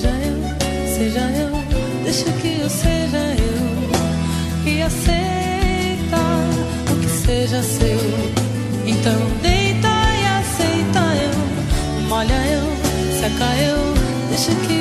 seja eu, seja eu, deixa que eu seja eu e aceita o que seja seu. Então deita e aceita eu, molha eu, seca eu, deixa que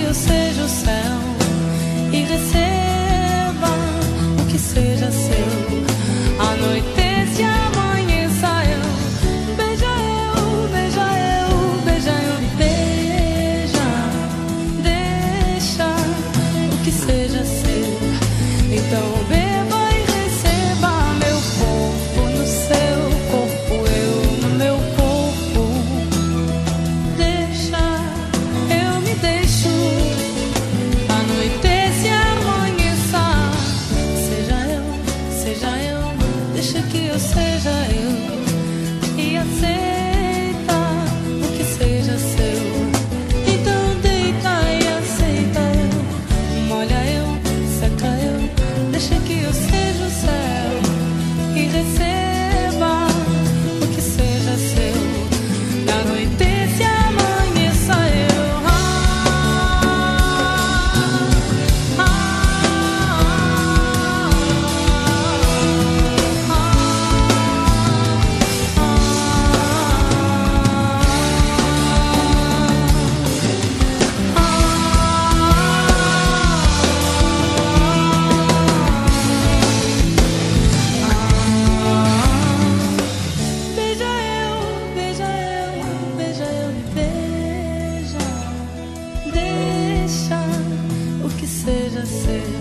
the same.